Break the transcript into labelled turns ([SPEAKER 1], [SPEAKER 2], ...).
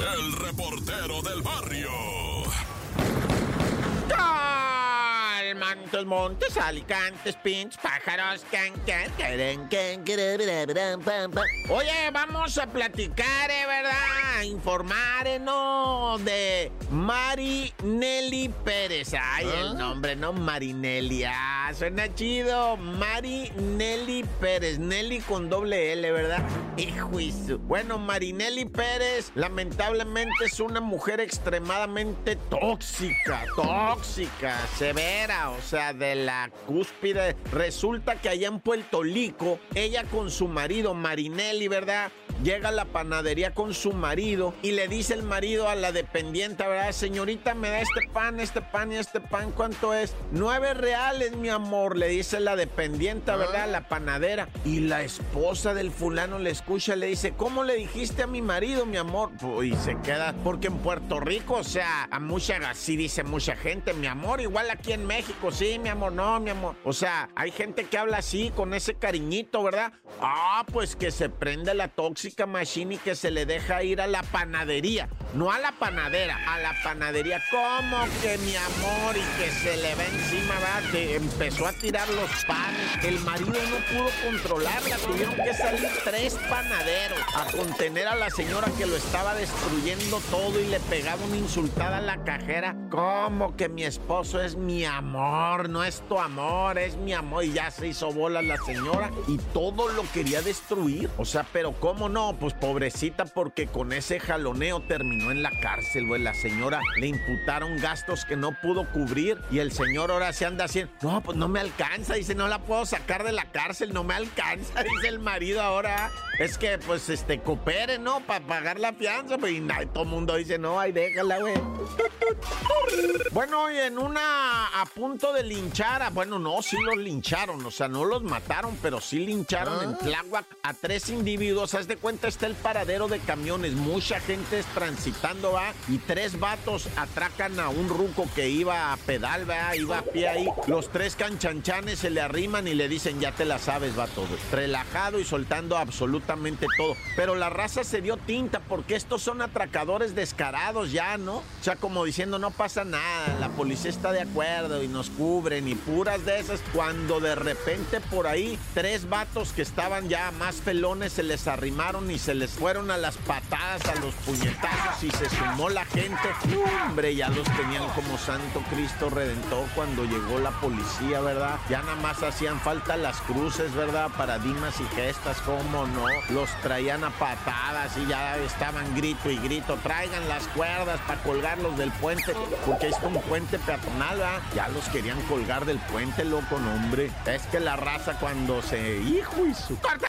[SPEAKER 1] el reportero del barrio.
[SPEAKER 2] Montes, montes, alicantes, pinches, pájaros, can, can, Oye, vamos a platicar, ¿eh, ¿verdad? A informar, ¿eh, no? De Mari Nelly Pérez. Ay, el nombre, ¿no? Marinelli. Ah, suena chido. Mari Nelly Pérez. Nelly con doble L, ¿verdad? Hijo Bueno, Marinelli Pérez, lamentablemente es una mujer extremadamente tóxica, tóxica, severa, o sea, de la cúspide. Resulta que allá en Puerto Rico, ella con su marido, Marinelli, ¿verdad? Llega a la panadería con su marido y le dice el marido a la dependiente, ¿verdad? Señorita, me da este pan, este pan y este pan, ¿cuánto es? Nueve reales, mi amor, le dice la dependiente, ¿verdad? La panadera. Y la esposa del fulano le escucha, le dice, ¿cómo le dijiste a mi marido, mi amor? Y se queda, porque en Puerto Rico, o sea, a mucha, así dice mucha gente, mi amor, igual aquí en México, sí, mi amor, no, mi amor. O sea, hay gente que habla así, con ese cariñito, ¿verdad? Ah, pues que se prende la tóxica machine y que se le deja ir a la panadería. No a la panadera, a la panadería. ¿Cómo que mi amor? Y que se le va encima, ¿verdad? Que empezó a tirar los panes. El marido no pudo controlarla. Tuvieron que salir tres panaderos a contener a la señora que lo estaba destruyendo todo y le pegaba una insultada a la cajera. ¿Cómo que mi esposo es mi amor? No es tu amor, es mi amor. Y ya se hizo bola la señora y todo lo quería destruir. O sea, pero ¿cómo no? Pues pobrecita, porque con ese jaloneo terminó en la cárcel, güey. La señora le imputaron gastos que no pudo cubrir y el señor ahora se anda haciendo. No, pues no me alcanza. Dice, no la puedo sacar de la cárcel, no me alcanza. Dice el marido ahora. Es que, pues, este, coopere, ¿no? Para pagar la fianza. Pues, y todo el mundo dice, no, ay, déjala, güey. Bueno, y en una a punto de linchar, a, bueno, no, sí los lincharon, o sea, no los mataron, pero sí lincharon en Tláhuac a tres individuos. Haz de cuenta, está el paradero de camiones, mucha gente es transitando, y tres vatos atracan a un ruco que iba a pedal, va, iba a pie ahí. Los tres canchanchanes se le arriman y le dicen, ya te la sabes, vato, relajado y soltando absolutamente todo. Pero la raza se dio tinta porque estos son atracadores descarados ya, ¿no? O sea, como diciendo, no pasa nada, la policía está de acuerdo y nos cubren y puras de esas. Cuando de repente por ahí tres vatos que estaban ya más pelones se les arrimaron y se les fueron a las patadas, a los puñetazos y se sumó la gente. Hombre, ya los tenían como Santo Cristo Redentor cuando llegó la policía, ¿verdad? Ya nada más hacían falta las cruces, ¿verdad? Paradigmas y gestas, ¿cómo no? Los traían a patadas y ya estaban grito y grito. Traigan las cuerdas para colgarlos del puente, porque es un puente peatonal, ¿verdad? Ya los querían colgar del puente, loco, hombre. Es que la raza cuando se... ¡Hijo y su...